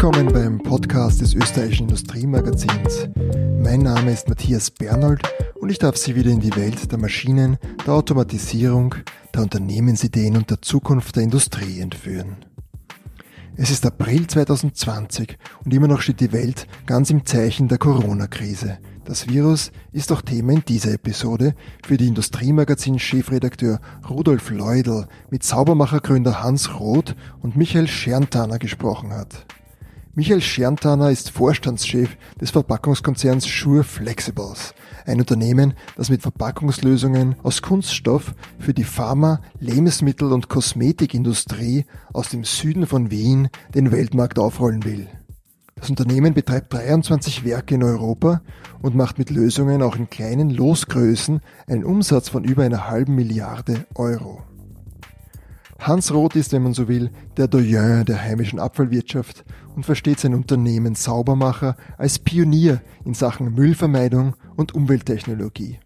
Willkommen beim Podcast des österreichischen Industriemagazins. Mein Name ist Matthias Bernold und ich darf Sie wieder in die Welt der Maschinen, der Automatisierung, der Unternehmensideen und der Zukunft der Industrie entführen. Es ist April 2020 und immer noch steht die Welt ganz im Zeichen der Corona-Krise. Das Virus ist auch Thema in dieser Episode, für die Industriemagazin-Chefredakteur Rudolf Leudl mit Saubermachergründer Hans Roth und Michael Scherntaner gesprochen hat. Michael Scherntaner ist Vorstandschef des Verpackungskonzerns Sure Flexibles, ein Unternehmen, das mit Verpackungslösungen aus Kunststoff für die Pharma-, Lebensmittel- und Kosmetikindustrie aus dem Süden von Wien den Weltmarkt aufrollen will. Das Unternehmen betreibt 23 Werke in Europa und macht mit Lösungen auch in kleinen Losgrößen einen Umsatz von über einer halben Milliarde Euro. Hans Roth ist, wenn man so will, der Doyen der heimischen Abfallwirtschaft und versteht sein Unternehmen Saubermacher als Pionier in Sachen Müllvermeidung und Umwelttechnologie.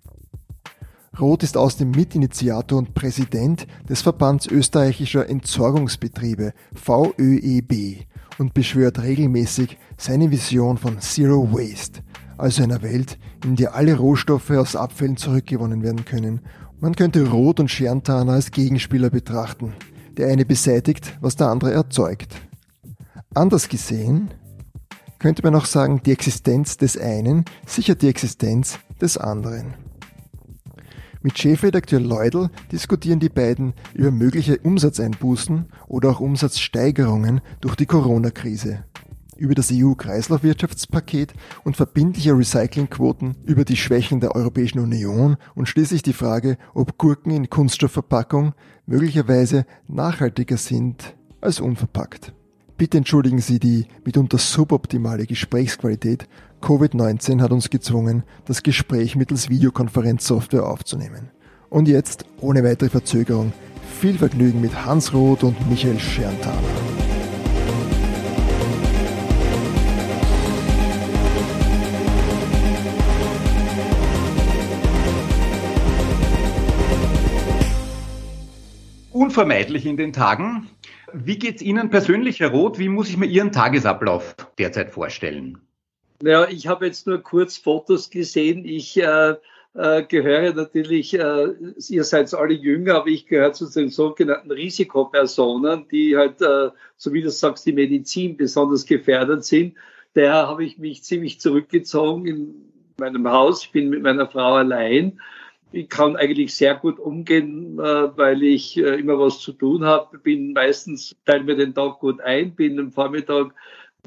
Roth ist außerdem Mitinitiator und Präsident des Verbands österreichischer Entsorgungsbetriebe VÖEB und beschwört regelmäßig seine Vision von Zero Waste, also einer Welt, in der alle Rohstoffe aus Abfällen zurückgewonnen werden können. Man könnte Rot und Scherntaner als Gegenspieler betrachten. Der eine beseitigt, was der andere erzeugt. Anders gesehen könnte man auch sagen, die Existenz des einen sichert die Existenz des anderen. Mit Chefredakteur Leudl diskutieren die beiden über mögliche Umsatzeinbußen oder auch Umsatzsteigerungen durch die Corona-Krise, über das EU-Kreislaufwirtschaftspaket und verbindliche Recyclingquoten, über die Schwächen der Europäischen Union und schließlich die Frage, ob Gurken in Kunststoffverpackung möglicherweise nachhaltiger sind als unverpackt. Bitte entschuldigen Sie die mitunter suboptimale Gesprächsqualität. Covid-19 hat uns gezwungen, das Gespräch mittels Videokonferenzsoftware aufzunehmen. Und jetzt, ohne weitere Verzögerung, viel Vergnügen mit Hans Roth und Michael Scherntaler. Unvermeidlich in den Tagen, wie geht es Ihnen persönlich, Herr Roth? Wie muss ich mir Ihren Tagesablauf derzeit vorstellen? Ja, ich habe jetzt nur kurz Fotos gesehen. Ich äh, äh, gehöre natürlich, äh, ihr seid alle jünger, aber ich gehöre zu den sogenannten Risikopersonen, die halt, äh, so wie du sagst, die Medizin besonders gefährdet sind. Daher habe ich mich ziemlich zurückgezogen in meinem Haus. Ich bin mit meiner Frau allein ich kann eigentlich sehr gut umgehen, äh, weil ich äh, immer was zu tun habe. Bin meistens, teile mir den Tag gut ein, bin am Vormittag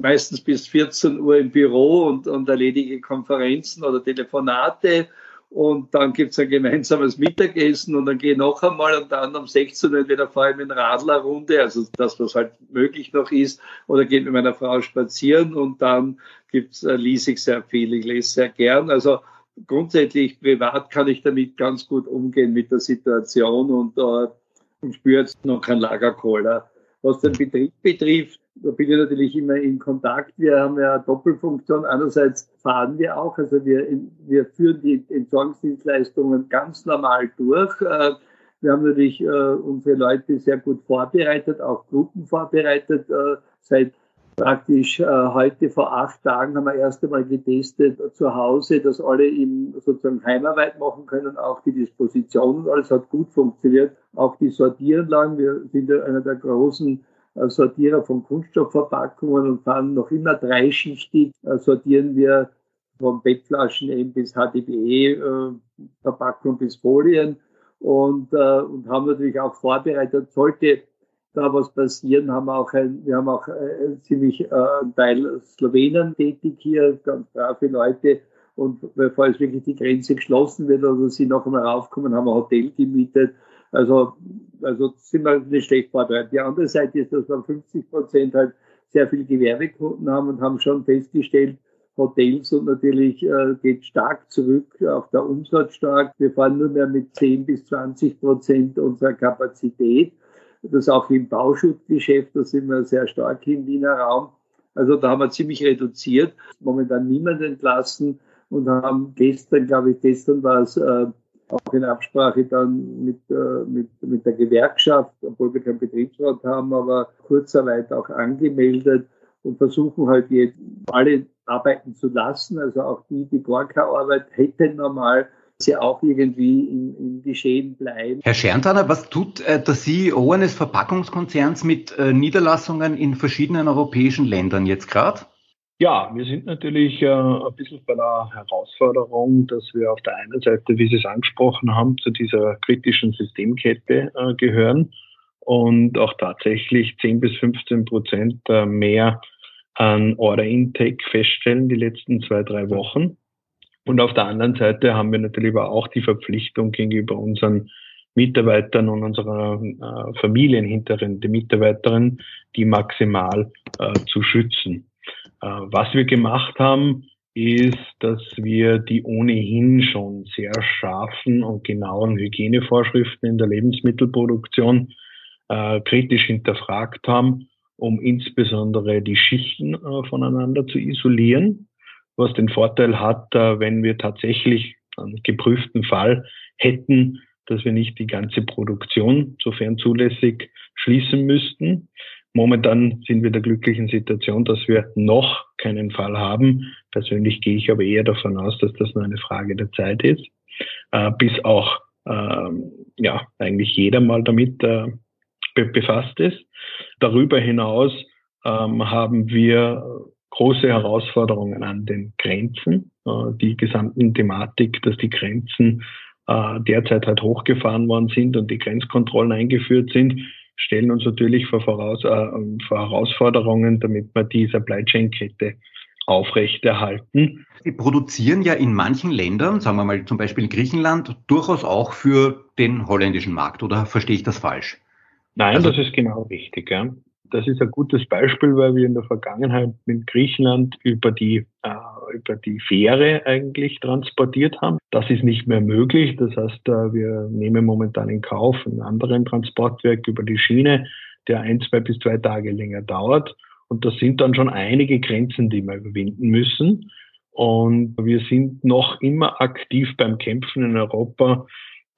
meistens bis 14 Uhr im Büro und, und erledige Konferenzen oder Telefonate. Und dann gibt's ein gemeinsames Mittagessen und dann gehe ich noch einmal und dann um 16 Uhr entweder fahre ich mit Radlerrunde, also das, was halt möglich noch ist, oder gehe mit meiner Frau spazieren und dann gibt's, äh, lese ich sehr viel, ich lese sehr gern. Also grundsätzlich privat kann ich damit ganz gut umgehen mit der Situation und, äh, und spüre jetzt noch kein Lagerkoller. Was den Betrieb betrifft, da bin ich natürlich immer in Kontakt. Wir haben ja eine Doppelfunktion. Einerseits fahren wir auch, also wir, wir führen die Entsorgungsdienstleistungen ganz normal durch. Äh, wir haben natürlich äh, unsere Leute sehr gut vorbereitet, auch Gruppen vorbereitet. Äh, seit praktisch äh, heute vor acht Tagen haben wir erst einmal getestet zu Hause, dass alle eben sozusagen Heimarbeit machen können, auch die Dispositionen, alles hat gut funktioniert, auch die Sortieranlagen. Wir sind ja einer der großen äh, Sortierer von Kunststoffverpackungen und fahren noch immer dreischichtig, äh, sortieren wir von Bettflaschen eben bis HDPE-Verpackung äh, bis Folien und, äh, und haben natürlich auch vorbereitet, sollte da was passieren, haben auch ein, wir haben auch äh, ziemlich äh, einen Teil Slowenen tätig hier, ganz brave Leute. Und bevor es wirklich die Grenze geschlossen wird oder sie noch einmal raufkommen, haben wir ein Hotel gemietet. Also, also sind wir nicht schlecht vorbereitet. Die andere Seite ist, dass wir 50 Prozent halt sehr viele Gewerbekunden haben und haben schon festgestellt, Hotels und natürlich äh, geht stark zurück, auch der Umsatz stark. Wir fahren nur mehr mit 10 bis 20 Prozent unserer Kapazität das auch im Bauschutzgeschäft, da sind wir sehr stark im Wiener Raum. Also da haben wir ziemlich reduziert, momentan niemand entlassen und haben gestern, glaube ich, gestern war es äh, auch in Absprache dann mit, äh, mit, mit der Gewerkschaft, obwohl wir keinen Betriebsrat haben, aber Kurzarbeit auch angemeldet und versuchen halt jetzt alle arbeiten zu lassen, also auch die, die gar keine Arbeit hätten normal, sie auch irgendwie in, in die Schäden bleiben. Herr Scherntaner, was tut äh, der CEO eines Verpackungskonzerns mit äh, Niederlassungen in verschiedenen europäischen Ländern jetzt gerade? Ja, wir sind natürlich äh, ein bisschen bei der Herausforderung, dass wir auf der einen Seite, wie Sie es angesprochen haben, zu dieser kritischen Systemkette äh, gehören und auch tatsächlich 10 bis 15 Prozent äh, mehr an Order Intake feststellen die letzten zwei, drei Wochen. Und auf der anderen Seite haben wir natürlich aber auch die Verpflichtung gegenüber unseren Mitarbeitern und unserer äh, Familien den Mitarbeiterinnen, die maximal äh, zu schützen. Äh, was wir gemacht haben, ist, dass wir die ohnehin schon sehr scharfen und genauen Hygienevorschriften in der Lebensmittelproduktion äh, kritisch hinterfragt haben, um insbesondere die Schichten äh, voneinander zu isolieren, was den Vorteil hat, äh, wenn wir tatsächlich einen geprüften Fall hätten, dass wir nicht die ganze Produktion, sofern zulässig, schließen müssten. Momentan sind wir in der glücklichen Situation, dass wir noch keinen Fall haben. Persönlich gehe ich aber eher davon aus, dass das nur eine Frage der Zeit ist, äh, bis auch äh, ja eigentlich jeder mal damit äh, be befasst ist. Darüber hinaus ähm, haben wir große Herausforderungen an den Grenzen. Äh, die gesamten Thematik, dass die Grenzen äh, derzeit halt hochgefahren worden sind und die Grenzkontrollen eingeführt sind, stellen uns natürlich vor, Voraus, äh, vor Herausforderungen, damit wir die Supply Chain Kette aufrechterhalten. Sie produzieren ja in manchen Ländern, sagen wir mal zum Beispiel Griechenland, durchaus auch für den holländischen Markt, oder verstehe ich das falsch? Nein, also, das ist genau richtig. Ja. Das ist ein gutes Beispiel, weil wir in der Vergangenheit mit Griechenland über die, äh, über die Fähre eigentlich transportiert haben. Das ist nicht mehr möglich. Das heißt, äh, wir nehmen momentan in Kauf einen anderen Transportwerk über die Schiene, der ein, zwei bis zwei Tage länger dauert. Und das sind dann schon einige Grenzen, die wir überwinden müssen. Und wir sind noch immer aktiv beim Kämpfen in Europa,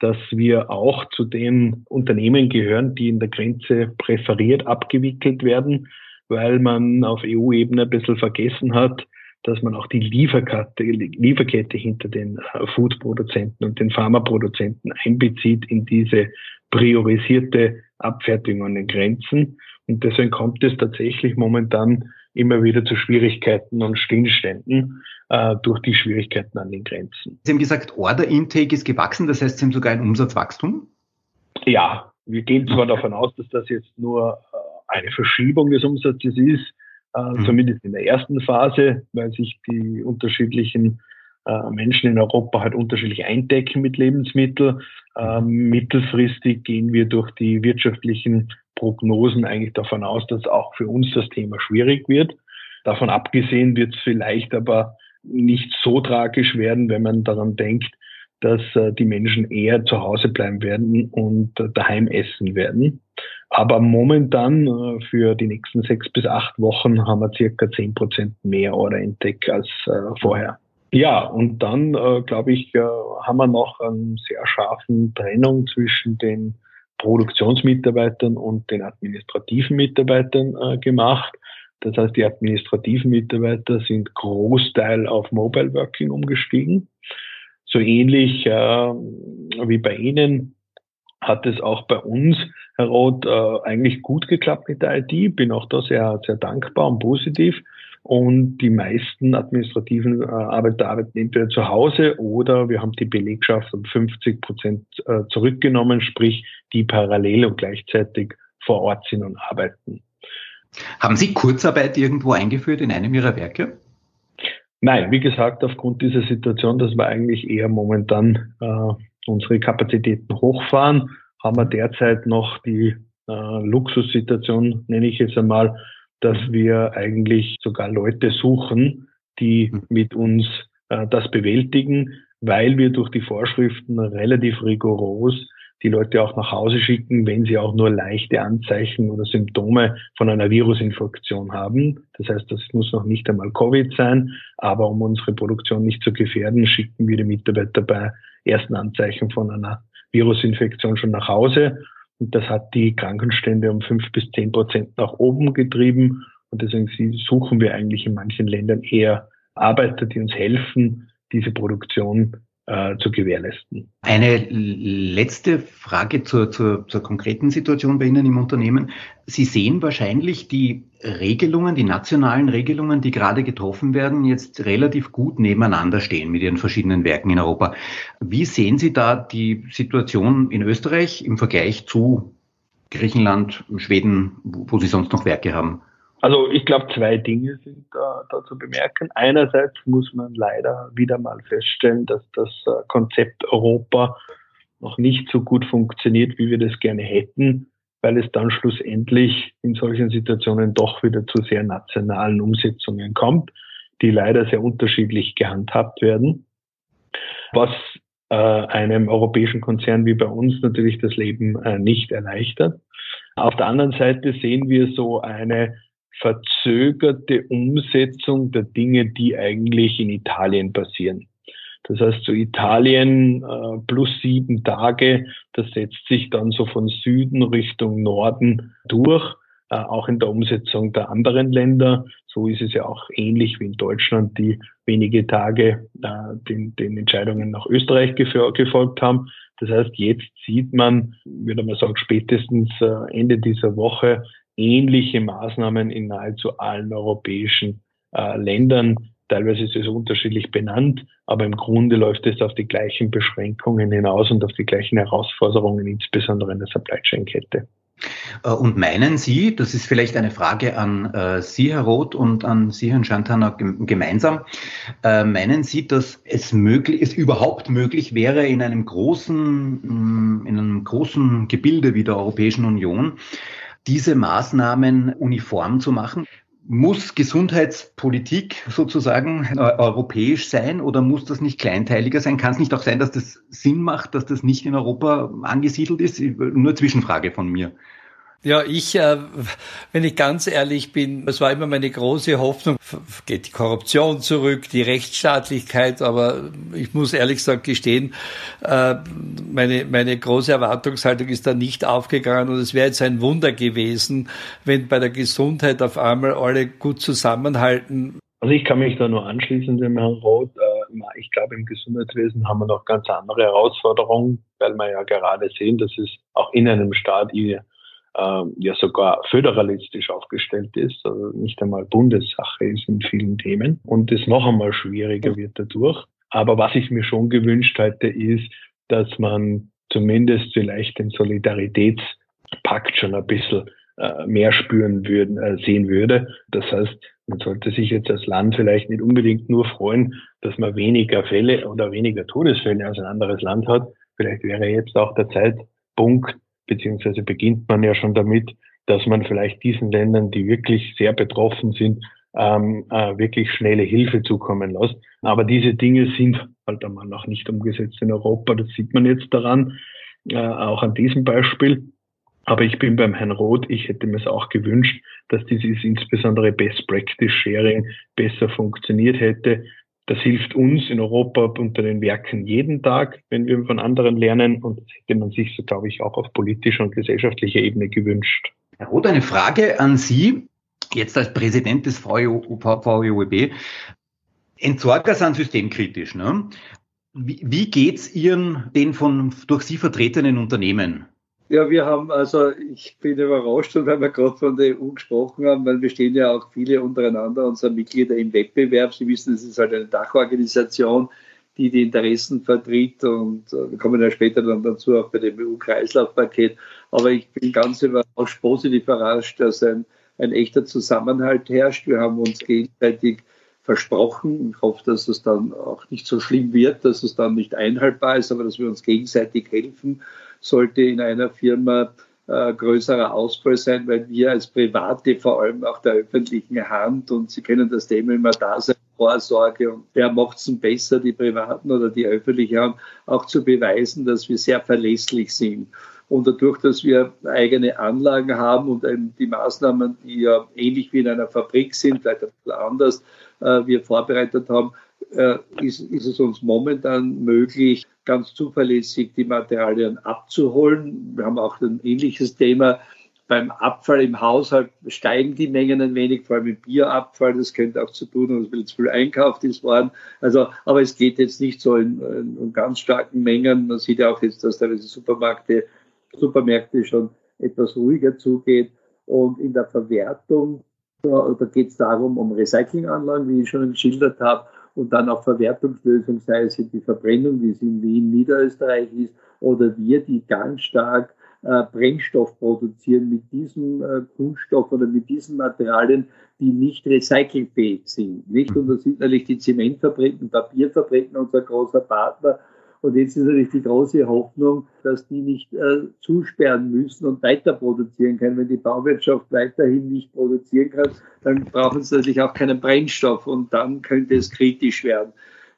dass wir auch zu den Unternehmen gehören, die in der Grenze präferiert abgewickelt werden, weil man auf EU-Ebene ein bisschen vergessen hat, dass man auch die Lieferkette, Lieferkette hinter den äh, Foodproduzenten und den Pharmaproduzenten einbezieht in diese priorisierte Abfertigung an den Grenzen. Und deswegen kommt es tatsächlich momentan immer wieder zu Schwierigkeiten und Stillständen äh, durch die Schwierigkeiten an den Grenzen. Sie haben gesagt, Order Intake ist gewachsen, das heißt, Sie haben sogar ein Umsatzwachstum? Ja, wir gehen zwar davon aus, dass das jetzt nur äh, eine Verschiebung des Umsatzes ist, äh, mhm. zumindest in der ersten Phase, weil sich die unterschiedlichen äh, Menschen in Europa halt unterschiedlich eindecken mit Lebensmitteln. Ähm, mittelfristig gehen wir durch die wirtschaftlichen Prognosen eigentlich davon aus, dass auch für uns das Thema schwierig wird. Davon abgesehen wird es vielleicht aber nicht so tragisch werden, wenn man daran denkt, dass äh, die Menschen eher zu Hause bleiben werden und äh, daheim essen werden. Aber momentan äh, für die nächsten sechs bis acht Wochen haben wir circa zehn Prozent mehr Order Intake als äh, vorher. Ja, und dann, äh, glaube ich, äh, haben wir noch einen sehr scharfen Trennung zwischen den Produktionsmitarbeitern und den administrativen Mitarbeitern äh, gemacht. Das heißt, die administrativen Mitarbeiter sind Großteil auf Mobile Working umgestiegen. So ähnlich äh, wie bei Ihnen hat es auch bei uns, Herr Roth, äh, eigentlich gut geklappt mit der IT. Bin auch da sehr, sehr dankbar und positiv. Und die meisten administrativen äh, Arbeiter arbeiten entweder zu Hause oder wir haben die Belegschaft um 50 Prozent äh, zurückgenommen, sprich die parallel und gleichzeitig vor Ort sind und arbeiten. Haben Sie Kurzarbeit irgendwo eingeführt in einem Ihrer Werke? Nein, wie gesagt, aufgrund dieser Situation, dass wir eigentlich eher momentan äh, unsere Kapazitäten hochfahren, haben wir derzeit noch die äh, Luxussituation, nenne ich jetzt einmal, dass wir eigentlich sogar Leute suchen, die hm. mit uns äh, das bewältigen, weil wir durch die Vorschriften relativ rigoros die Leute auch nach Hause schicken, wenn sie auch nur leichte Anzeichen oder Symptome von einer Virusinfektion haben. Das heißt, das muss noch nicht einmal Covid sein, aber um unsere Produktion nicht zu gefährden, schicken wir die Mitarbeiter bei ersten Anzeichen von einer Virusinfektion schon nach Hause und das hat die Krankenstände um fünf bis zehn Prozent nach oben getrieben. Und deswegen suchen wir eigentlich in manchen Ländern eher Arbeiter, die uns helfen, diese Produktion zu gewährleisten. Eine letzte Frage zur, zur, zur konkreten Situation bei Ihnen im Unternehmen. Sie sehen wahrscheinlich die Regelungen, die nationalen Regelungen, die gerade getroffen werden, jetzt relativ gut nebeneinander stehen mit Ihren verschiedenen Werken in Europa. Wie sehen Sie da die Situation in Österreich im Vergleich zu Griechenland, Schweden, wo Sie sonst noch Werke haben? Also ich glaube, zwei Dinge sind da, da, zu bemerken. Einerseits muss man leider wieder mal feststellen, dass das äh, Konzept Europa noch nicht so gut funktioniert, wie wir das gerne hätten, weil es dann schlussendlich in solchen Situationen doch wieder zu sehr nationalen Umsetzungen kommt, die leider sehr unterschiedlich gehandhabt werden. Was äh, einem europäischen Konzern wie bei uns natürlich das Leben äh, nicht erleichtert. Auf der anderen Seite sehen wir so eine verzögerte Umsetzung der Dinge, die eigentlich in Italien passieren. Das heißt, so Italien äh, plus sieben Tage, das setzt sich dann so von Süden Richtung Norden durch, äh, auch in der Umsetzung der anderen Länder. So ist es ja auch ähnlich wie in Deutschland, die wenige Tage äh, den, den Entscheidungen nach Österreich gefolgt haben. Das heißt, jetzt sieht man, würde man sagen, spätestens äh, Ende dieser Woche ähnliche Maßnahmen in nahezu allen europäischen äh, Ländern. Teilweise ist es unterschiedlich benannt, aber im Grunde läuft es auf die gleichen Beschränkungen hinaus und auf die gleichen Herausforderungen, insbesondere in der Supply Chain Kette. Äh, und meinen Sie, das ist vielleicht eine Frage an äh, Sie, Herr Roth, und an Sie, Herrn Schantana, gemeinsam, äh, meinen Sie, dass es möglich, es überhaupt möglich wäre, in einem großen, mm, in einem großen Gebilde wie der Europäischen Union diese Maßnahmen uniform zu machen? Muss Gesundheitspolitik sozusagen äh, europäisch sein oder muss das nicht kleinteiliger sein? Kann es nicht auch sein, dass das Sinn macht, dass das nicht in Europa angesiedelt ist? Nur Zwischenfrage von mir. Ja, ich, äh, wenn ich ganz ehrlich bin, es war immer meine große Hoffnung, geht die Korruption zurück, die Rechtsstaatlichkeit, aber ich muss ehrlich gesagt gestehen, äh, meine, meine große Erwartungshaltung ist da nicht aufgegangen und es wäre jetzt ein Wunder gewesen, wenn bei der Gesundheit auf einmal alle gut zusammenhalten. Also ich kann mich da nur anschließen dem Herrn Roth. Äh, ich glaube, im Gesundheitswesen haben wir noch ganz andere Herausforderungen, weil wir ja gerade sehen, dass es auch in einem Staat ja sogar föderalistisch aufgestellt ist, also nicht einmal Bundessache ist in vielen Themen und es noch einmal schwieriger wird dadurch. Aber was ich mir schon gewünscht hätte, ist, dass man zumindest vielleicht den Solidaritätspakt schon ein bisschen äh, mehr spüren würden, äh, sehen würde. Das heißt, man sollte sich jetzt als Land vielleicht nicht unbedingt nur freuen, dass man weniger Fälle oder weniger Todesfälle als ein anderes Land hat. Vielleicht wäre jetzt auch der Zeitpunkt, beziehungsweise beginnt man ja schon damit, dass man vielleicht diesen Ländern, die wirklich sehr betroffen sind, ähm, äh, wirklich schnelle Hilfe zukommen lässt. Aber diese Dinge sind halt einmal noch nicht umgesetzt in Europa. Das sieht man jetzt daran, äh, auch an diesem Beispiel. Aber ich bin beim Herrn Roth, ich hätte mir es auch gewünscht, dass dieses insbesondere Best Practice Sharing besser funktioniert hätte. Das hilft uns in Europa unter den Werken jeden Tag, wenn wir von anderen lernen. Und das hätte man sich, so glaube ich, auch auf politischer und gesellschaftlicher Ebene gewünscht. Herr Roth, eine Frage an Sie, jetzt als Präsident des VEOB. Entsorger sind systemkritisch. Ne? Wie, wie geht's Ihren, den von durch Sie vertretenen Unternehmen? Ja, wir haben, also ich bin überrascht, weil wir gerade von der EU gesprochen haben, weil wir stehen ja auch viele untereinander, unsere Mitglieder im Wettbewerb. Sie wissen, es ist halt eine Dachorganisation, die die Interessen vertritt und äh, wir kommen ja später dann dazu auch bei dem EU-Kreislaufpaket. Aber ich bin ganz überrascht, positiv überrascht, dass ein, ein echter Zusammenhalt herrscht. Wir haben uns gegenseitig versprochen. Ich hoffe, dass es dann auch nicht so schlimm wird, dass es dann nicht einhaltbar ist, aber dass wir uns gegenseitig helfen sollte in einer Firma äh, größerer Ausfall sein, weil wir als Private vor allem auch der öffentlichen Hand und Sie kennen das Thema immer da sein, Vorsorge und wer macht es besser, die Privaten oder die öffentliche Hand, auch zu beweisen, dass wir sehr verlässlich sind. Und dadurch, dass wir eigene Anlagen haben und die Maßnahmen, die ja ähnlich wie in einer Fabrik sind, vielleicht ein bisschen anders, äh, wir vorbereitet haben, äh, ist, ist es uns momentan möglich, ganz zuverlässig die Materialien abzuholen. Wir haben auch ein ähnliches Thema beim Abfall im Haushalt steigen die Mengen ein wenig, vor allem im Bierabfall. Das könnte auch zu tun haben, viel zu viel einkauft ist worden. Also, aber es geht jetzt nicht so in, in ganz starken Mengen. Man sieht ja auch jetzt, dass teilweise Supermärkte, Supermärkte schon etwas ruhiger zugeht. Und in der Verwertung, da, da geht es darum, um Recyclinganlagen, wie ich schon geschildert habe, und dann auch Verwertungslösungen, sei es in die Verbrennung, wie es in Wien, Niederösterreich ist, oder wir, die ganz stark äh, Brennstoff produzieren mit diesem äh, Kunststoff oder mit diesen Materialien, die nicht recycelfähig sind. Nicht? Und das sind natürlich die Zementfabriken, Papierfabriken, unser großer Partner, und jetzt ist natürlich die große Hoffnung, dass die nicht äh, zusperren müssen und weiter produzieren können. Wenn die Bauwirtschaft weiterhin nicht produzieren kann, dann brauchen sie natürlich auch keinen Brennstoff und dann könnte es kritisch werden.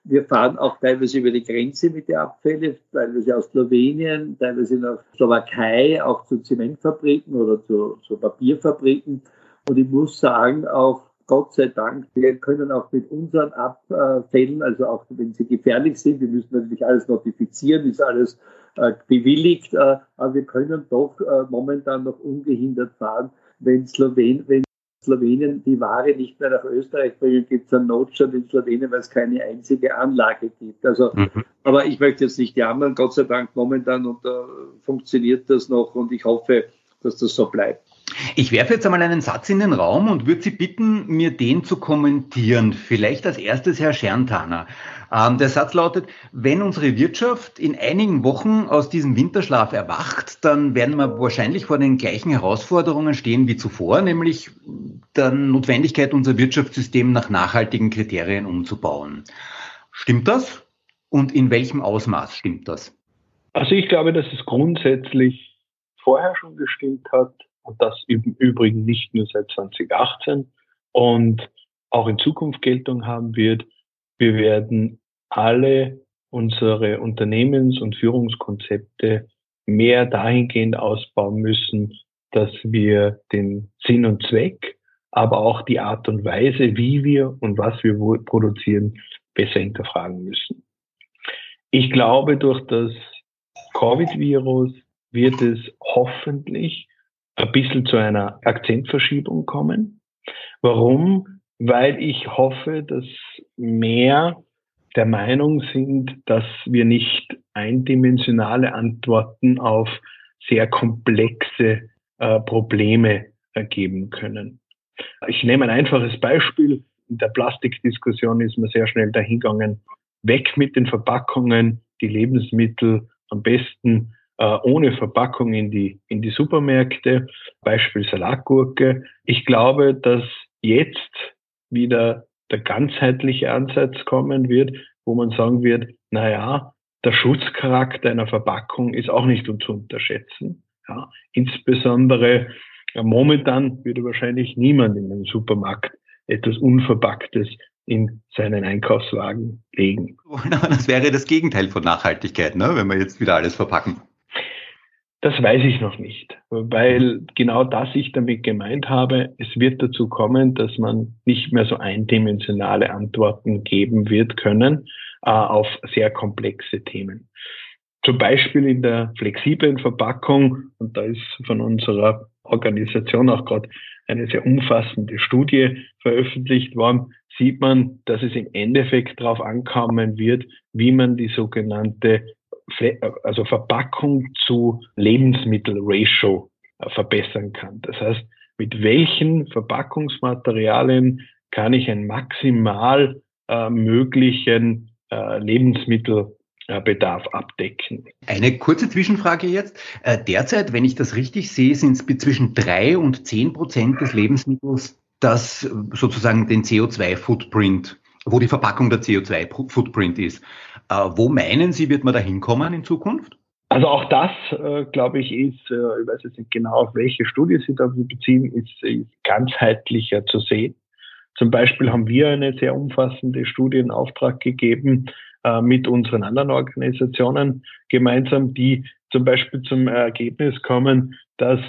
Wir fahren auch teilweise über die Grenze mit den Abfällen, teilweise aus Slowenien, teilweise nach Slowakei, auch zu Zementfabriken oder zu, zu Papierfabriken. Und ich muss sagen, auch Gott sei Dank, wir können auch mit unseren Abfällen, also auch wenn sie gefährlich sind, wir müssen natürlich alles notifizieren, ist alles äh, bewilligt, äh, aber wir können doch äh, momentan noch ungehindert fahren, wenn, Slowen, wenn Slowenien die Ware nicht mehr nach Österreich bringt, gibt es einen Notstand in Slowenien, weil es keine einzige Anlage gibt. Also, mhm. aber ich möchte jetzt nicht jammern, Gott sei Dank momentan und äh, funktioniert das noch und ich hoffe, dass das so bleibt. Ich werfe jetzt einmal einen Satz in den Raum und würde Sie bitten, mir den zu kommentieren. Vielleicht als erstes Herr Scherntaner. Ähm, der Satz lautet, wenn unsere Wirtschaft in einigen Wochen aus diesem Winterschlaf erwacht, dann werden wir wahrscheinlich vor den gleichen Herausforderungen stehen wie zuvor, nämlich der Notwendigkeit, unser Wirtschaftssystem nach nachhaltigen Kriterien umzubauen. Stimmt das? Und in welchem Ausmaß stimmt das? Also ich glaube, dass es grundsätzlich vorher schon gestimmt hat und das im Übrigen nicht nur seit 2018 und auch in Zukunft Geltung haben wird. Wir werden alle unsere Unternehmens- und Führungskonzepte mehr dahingehend ausbauen müssen, dass wir den Sinn und Zweck, aber auch die Art und Weise, wie wir und was wir produzieren, besser hinterfragen müssen. Ich glaube, durch das Covid-Virus wird es hoffentlich ein bisschen zu einer Akzentverschiebung kommen. Warum? Weil ich hoffe, dass mehr der Meinung sind, dass wir nicht eindimensionale Antworten auf sehr komplexe äh, Probleme ergeben können. Ich nehme ein einfaches Beispiel. In der Plastikdiskussion ist man sehr schnell dahingegangen, weg mit den Verpackungen, die Lebensmittel am besten äh, ohne Verpackung in die, in die Supermärkte, Beispiel Salatgurke. Ich glaube, dass jetzt wieder der ganzheitliche Ansatz kommen wird, wo man sagen wird, na ja, der Schutzcharakter einer Verpackung ist auch nicht zu unterschätzen. Ja, insbesondere ja, momentan würde wahrscheinlich niemand in einem Supermarkt etwas Unverpacktes in seinen Einkaufswagen legen. Das wäre das Gegenteil von Nachhaltigkeit, ne? wenn wir jetzt wieder alles verpacken. Das weiß ich noch nicht, weil genau das ich damit gemeint habe. Es wird dazu kommen, dass man nicht mehr so eindimensionale Antworten geben wird können äh, auf sehr komplexe Themen. Zum Beispiel in der flexiblen Verpackung, und da ist von unserer Organisation auch gerade eine sehr umfassende Studie veröffentlicht worden, sieht man, dass es im Endeffekt darauf ankommen wird, wie man die sogenannte also Verpackung zu Lebensmittel-Ratio äh, verbessern kann. Das heißt, mit welchen Verpackungsmaterialien kann ich einen maximal äh, möglichen äh, Lebensmittelbedarf abdecken. Eine kurze Zwischenfrage jetzt. Äh, derzeit, wenn ich das richtig sehe, sind es zwischen drei und zehn Prozent des Lebensmittels, das sozusagen den CO2-Footprint, wo die Verpackung der CO2-Footprint ist. Äh, wo meinen Sie, wird man da hinkommen in Zukunft? Also auch das, äh, glaube ich, ist, äh, ich weiß jetzt nicht genau, auf welche Studie Sie da beziehen, ist, ganzheitlicher zu sehen. Zum Beispiel haben wir eine sehr umfassende Studie in Auftrag gegeben mit unseren anderen Organisationen gemeinsam, die zum Beispiel zum Ergebnis kommen, dass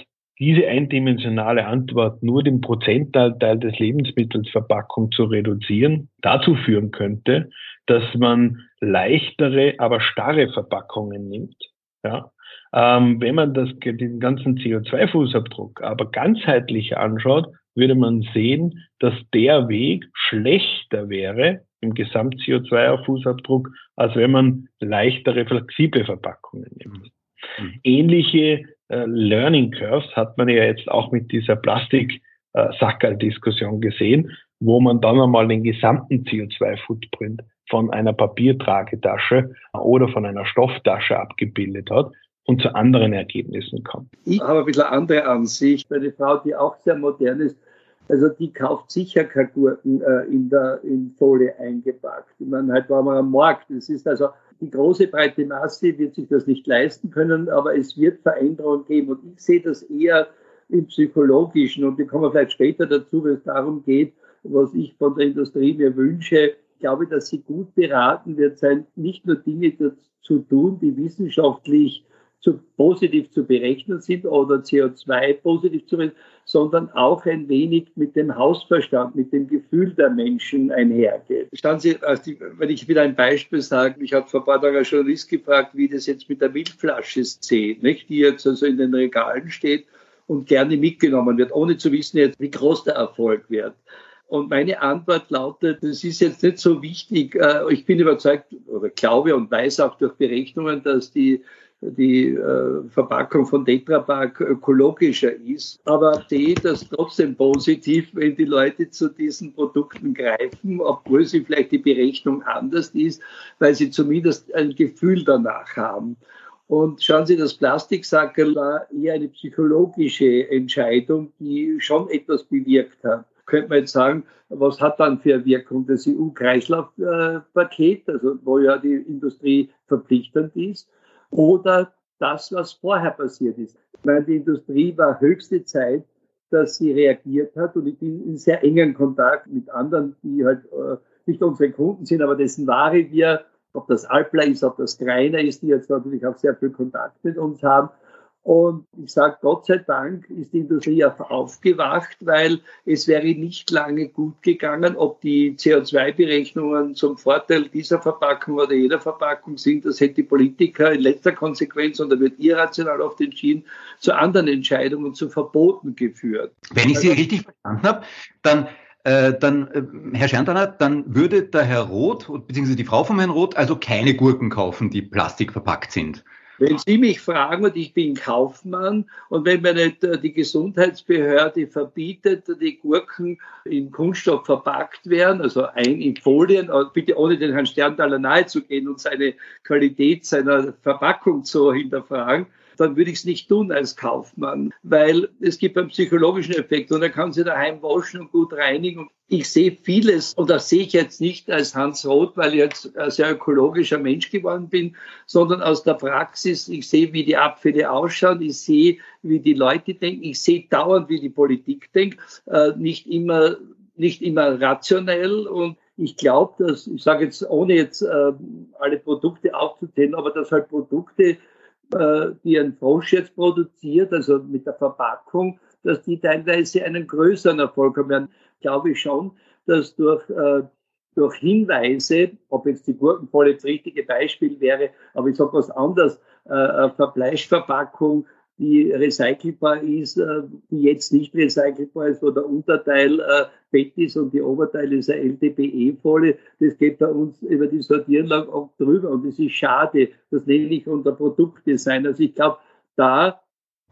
diese eindimensionale Antwort nur den Prozentteil des Lebensmittelsverpackung zu reduzieren, dazu führen könnte, dass man leichtere, aber starre Verpackungen nimmt Ja. Ähm, wenn man das, den ganzen CO2-Fußabdruck aber ganzheitlich anschaut, würde man sehen, dass der Weg schlechter wäre im Gesamt-CO2-Fußabdruck, als wenn man leichtere, flexible Verpackungen nimmt. Mhm. Ähnliche äh, Learning Curves hat man ja jetzt auch mit dieser Plastik-Sackerl-Diskussion äh, gesehen, wo man dann einmal den gesamten CO2-Footprint von einer Papiertragetasche oder von einer Stofftasche abgebildet hat und zu anderen Ergebnissen kommt. Ich habe ein bisschen andere Ansicht. Eine Frau, die auch sehr modern ist, also die kauft sicher keine Gurken äh, in, der, in Folie eingepackt. Ich meine, halt war man am Markt. Es ist also die große breite Masse wird sich das nicht leisten können, aber es wird Veränderungen geben. Und ich sehe das eher im Psychologischen. Und wir kommen vielleicht später dazu, wenn es darum geht, was ich von der Industrie mir wünsche. Ich glaube, dass sie gut beraten wird sein, nicht nur Dinge zu tun, die wissenschaftlich zu, positiv zu berechnen sind oder CO2 positiv zu berechnen, sondern auch ein wenig mit dem Hausverstand, mit dem Gefühl der Menschen einhergeht. Sie, also wenn ich wieder ein Beispiel sage, ich habe vor ein paar Tagen einen Journalist gefragt, wie das jetzt mit der Milchflasche sieht, nicht, die jetzt also in den Regalen steht und gerne mitgenommen wird, ohne zu wissen jetzt, wie groß der Erfolg wird. Und meine Antwort lautet, es ist jetzt nicht so wichtig. Äh, ich bin überzeugt oder glaube und weiß auch durch Berechnungen, dass die die äh, Verpackung von Tetrapack ökologischer ist. Aber sehe das trotzdem positiv, wenn die Leute zu diesen Produkten greifen, obwohl sie vielleicht die Berechnung anders ist, weil sie zumindest ein Gefühl danach haben. Und schauen Sie, das Plastiksackerl war eher eine psychologische Entscheidung, die schon etwas bewirkt hat. Könnte man jetzt sagen, was hat dann für eine Wirkung das EU-Kreislaufpaket, also wo ja die Industrie verpflichtend ist? Oder das, was vorher passiert ist. Ich meine, die Industrie war höchste Zeit, dass sie reagiert hat und ich bin in sehr engen Kontakt mit anderen, die halt äh, nicht unsere Kunden sind, aber dessen Ware wir, ob das Alpla ist, ob das Greiner ist, die jetzt natürlich auch sehr viel Kontakt mit uns haben, und ich sage, Gott sei Dank ist die Industrie aufgewacht, weil es wäre nicht lange gut gegangen, ob die CO2-Berechnungen zum Vorteil dieser Verpackung oder jeder Verpackung sind. Das hätte die Politiker in letzter Konsequenz, und da wird irrational oft entschieden, zu anderen Entscheidungen, zu Verboten geführt. Wenn ich Sie also, richtig verstanden habe, dann äh, dann, äh, Herr Scherntaner, dann würde der Herr Roth, beziehungsweise die Frau von Herrn Roth, also keine Gurken kaufen, die plastikverpackt sind. Wenn Sie mich fragen, und ich bin Kaufmann, und wenn mir nicht äh, die Gesundheitsbehörde verbietet, die Gurken in Kunststoff verpackt werden, also ein in Folien, äh, bitte ohne den Herrn Sterntaler nahezugehen und seine Qualität seiner Verpackung zu hinterfragen, dann würde ich es nicht tun als Kaufmann, weil es gibt einen psychologischen Effekt und er kann sie daheim waschen und gut reinigen. Ich sehe vieles und das sehe ich jetzt nicht als Hans Roth, weil ich jetzt ein sehr ökologischer Mensch geworden bin, sondern aus der Praxis. Ich sehe, wie die Abfälle ausschauen. Ich sehe, wie die Leute denken. Ich sehe dauernd, wie die Politik denkt. Äh, nicht immer, nicht immer rationell und ich glaube, dass, ich sage jetzt, ohne jetzt äh, alle Produkte aufzuzählen, aber dass halt Produkte äh, die ein Frosch jetzt produziert, also mit der Verpackung, dass die teilweise einen größeren Erfolg haben. Glaube ich schon, dass durch, äh, durch Hinweise, ob jetzt die Gurkenvolle das richtige Beispiel wäre, aber ich sage was anderes, äh, eine Fleischverpackung die recycelbar ist, äh, die jetzt nicht recycelbar ist, wo der Unterteil äh, Bett ist und die Oberteil ist eine LDPE-Folie. Das geht bei uns über die Sortieranlage auch drüber und das ist schade. Das nenne ich unter Produktdesign. Also ich glaube, da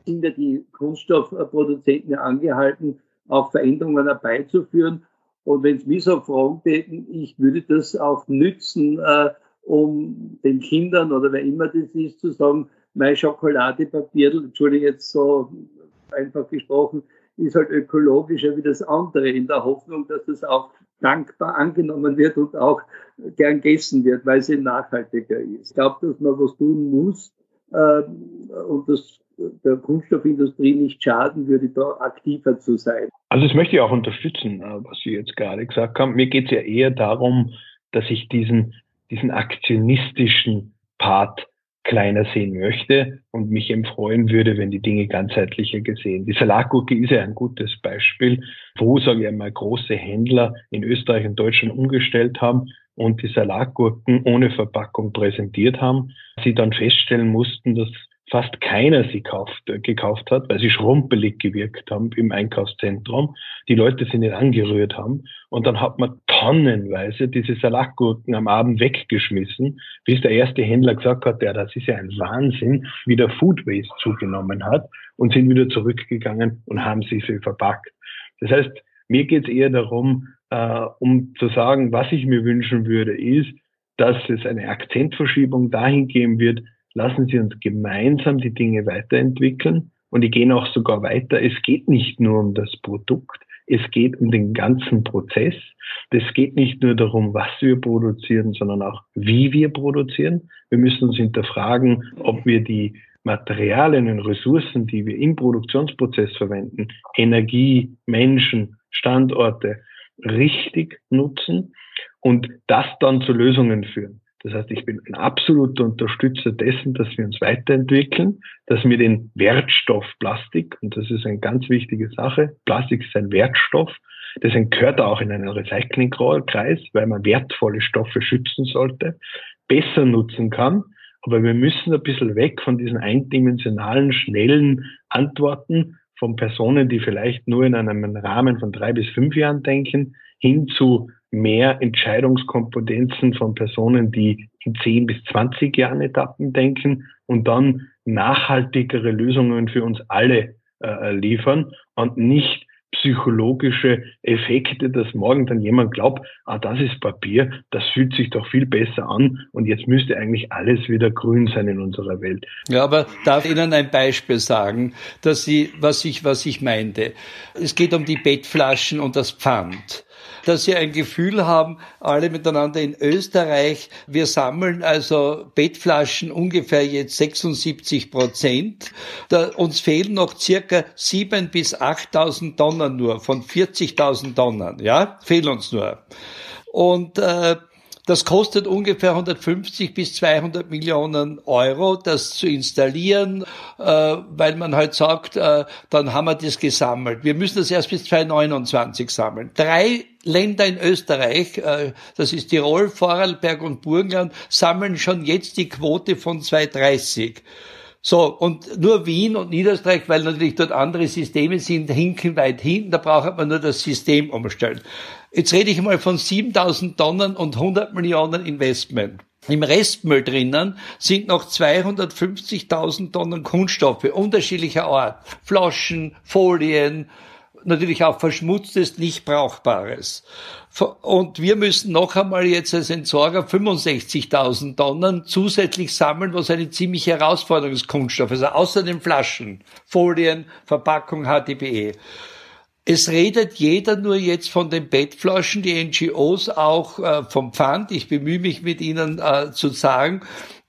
sind ja die Kunststoffproduzenten angehalten, auch Veränderungen herbeizuführen. Und wenn es mich so fragen ich würde das auch nützen, äh, um den Kindern oder wer immer das ist, zu sagen, mein Schokoladepapier, Entschuldigung, jetzt so einfach gesprochen, ist halt ökologischer wie das andere, in der Hoffnung, dass es auch dankbar angenommen wird und auch gern gegessen wird, weil es nachhaltiger ist. Ich glaube, dass man was tun muss äh, und das der Kunststoffindustrie nicht schaden würde, da aktiver zu sein. Also das möchte ich auch unterstützen, äh, was Sie jetzt gerade gesagt haben. Mir geht es ja eher darum, dass ich diesen, diesen aktionistischen Part kleiner sehen möchte und mich eben freuen würde, wenn die Dinge ganzheitlicher gesehen. Die Salatgurke ist ja ein gutes Beispiel, wo, sage ich einmal, große Händler in Österreich und Deutschland umgestellt haben und die Salatgurken ohne Verpackung präsentiert haben, sie dann feststellen mussten, dass fast keiner sie kauft, äh, gekauft hat, weil sie schrumpelig gewirkt haben im Einkaufszentrum. Die Leute sie nicht angerührt haben. Und dann hat man tonnenweise diese Salatgurken am Abend weggeschmissen, bis der erste Händler gesagt hat, ja, das ist ja ein Wahnsinn, wie der Food Waste zugenommen hat und sind wieder zurückgegangen und haben sie sie verpackt. Das heißt, mir geht es eher darum, äh, um zu sagen, was ich mir wünschen würde, ist, dass es eine Akzentverschiebung dahin geben wird, lassen Sie uns gemeinsam die Dinge weiterentwickeln. Und die gehen auch sogar weiter. Es geht nicht nur um das Produkt, es geht um den ganzen Prozess. Es geht nicht nur darum, was wir produzieren, sondern auch, wie wir produzieren. Wir müssen uns hinterfragen, ob wir die Materialien und Ressourcen, die wir im Produktionsprozess verwenden, Energie, Menschen, Standorte, richtig nutzen und das dann zu Lösungen führen. Das heißt, ich bin ein absoluter Unterstützer dessen, dass wir uns weiterentwickeln, dass wir den Wertstoff Plastik, und das ist eine ganz wichtige Sache, Plastik ist ein Wertstoff, deswegen gehört er auch in einen Recyclingkreis, weil man wertvolle Stoffe schützen sollte, besser nutzen kann. Aber wir müssen ein bisschen weg von diesen eindimensionalen, schnellen Antworten von Personen, die vielleicht nur in einem Rahmen von drei bis fünf Jahren denken, hin zu mehr Entscheidungskompetenzen von Personen, die in 10 bis 20 Jahren Etappen denken und dann nachhaltigere Lösungen für uns alle äh, liefern und nicht psychologische Effekte, dass morgen dann jemand glaubt, ah, das ist Papier, das fühlt sich doch viel besser an und jetzt müsste eigentlich alles wieder grün sein in unserer Welt. Ja, aber darf ich Ihnen ein Beispiel sagen, dass Sie, was ich, was ich meinte. Es geht um die Bettflaschen und das Pfand dass sie ein Gefühl haben, alle miteinander in Österreich. Wir sammeln also Bettflaschen ungefähr jetzt 76 Prozent. Da, uns fehlen noch circa 7.000 bis 8.000 Tonnen nur von 40.000 Tonnen. Ja, fehlen uns nur. Und äh, das kostet ungefähr 150 bis 200 Millionen Euro, das zu installieren, äh, weil man halt sagt, äh, dann haben wir das gesammelt. Wir müssen das erst bis 2029 sammeln. Drei Länder in Österreich, äh, das ist Tirol, Vorarlberg und Burgenland, sammeln schon jetzt die Quote von 230. So, und nur Wien und Niederösterreich, weil natürlich dort andere Systeme sind, hinken weit hinten, da braucht man nur das System umstellen. Jetzt rede ich mal von 7000 Tonnen und 100 Millionen Investment. Im Restmüll drinnen sind noch 250.000 Tonnen Kunststoffe unterschiedlicher Art. Flaschen, Folien, natürlich auch verschmutztes, nicht brauchbares. Und wir müssen noch einmal jetzt als Entsorger 65.000 Tonnen zusätzlich sammeln, was eine ziemliche Herausforderung ist, Kunststoff. Also außer den Flaschen, Folien, Verpackung, HDPE. Es redet jeder nur jetzt von den Bettflaschen, die NGOs auch äh, vom Pfand. Ich bemühe mich mit Ihnen äh, zu sagen,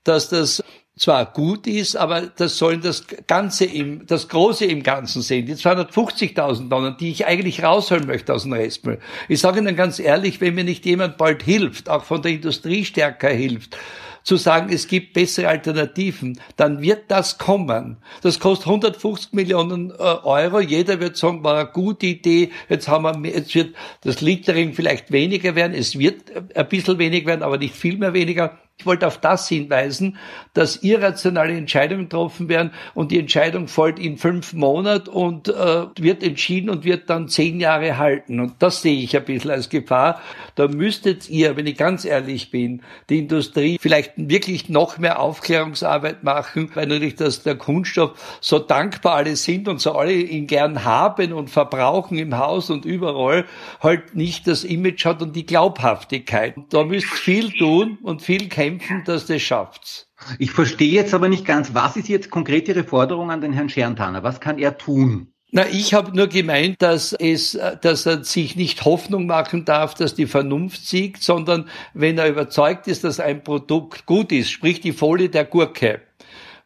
dass das zwar gut ist, aber das sollen das Ganze im, das Große im Ganzen sehen. Die 250.000 Tonnen, die ich eigentlich rausholen möchte aus dem Restmüll. Ich sage Ihnen ganz ehrlich, wenn mir nicht jemand bald hilft, auch von der Industrie stärker hilft, zu sagen, es gibt bessere Alternativen, dann wird das kommen. Das kostet 150 Millionen äh, Euro. Jeder wird sagen, war eine gute Idee. Jetzt haben wir, jetzt wird das Litering vielleicht weniger werden. Es wird ein bisschen weniger werden, aber nicht viel mehr weniger. Ich wollte auf das hinweisen, dass irrationale Entscheidungen getroffen werden und die Entscheidung folgt in fünf Monaten und äh, wird entschieden und wird dann zehn Jahre halten. Und das sehe ich ein bisschen als Gefahr. Da müsstet ihr, wenn ich ganz ehrlich bin, die Industrie vielleicht wirklich noch mehr Aufklärungsarbeit machen, weil natürlich dass der Kunststoff so dankbar alle sind und so alle ihn gern haben und verbrauchen im Haus und überall, halt nicht das Image hat und die Glaubhaftigkeit. Da müsst viel tun und viel kämpfen kämpfen, dass das schafft. Ich verstehe jetzt aber nicht ganz, was ist jetzt konkret Ihre Forderung an den Herrn Scherntaner? Was kann er tun? Na, ich habe nur gemeint, dass es, dass er sich nicht Hoffnung machen darf, dass die Vernunft siegt, sondern wenn er überzeugt ist, dass ein Produkt gut ist, sprich die Folie der Gurke,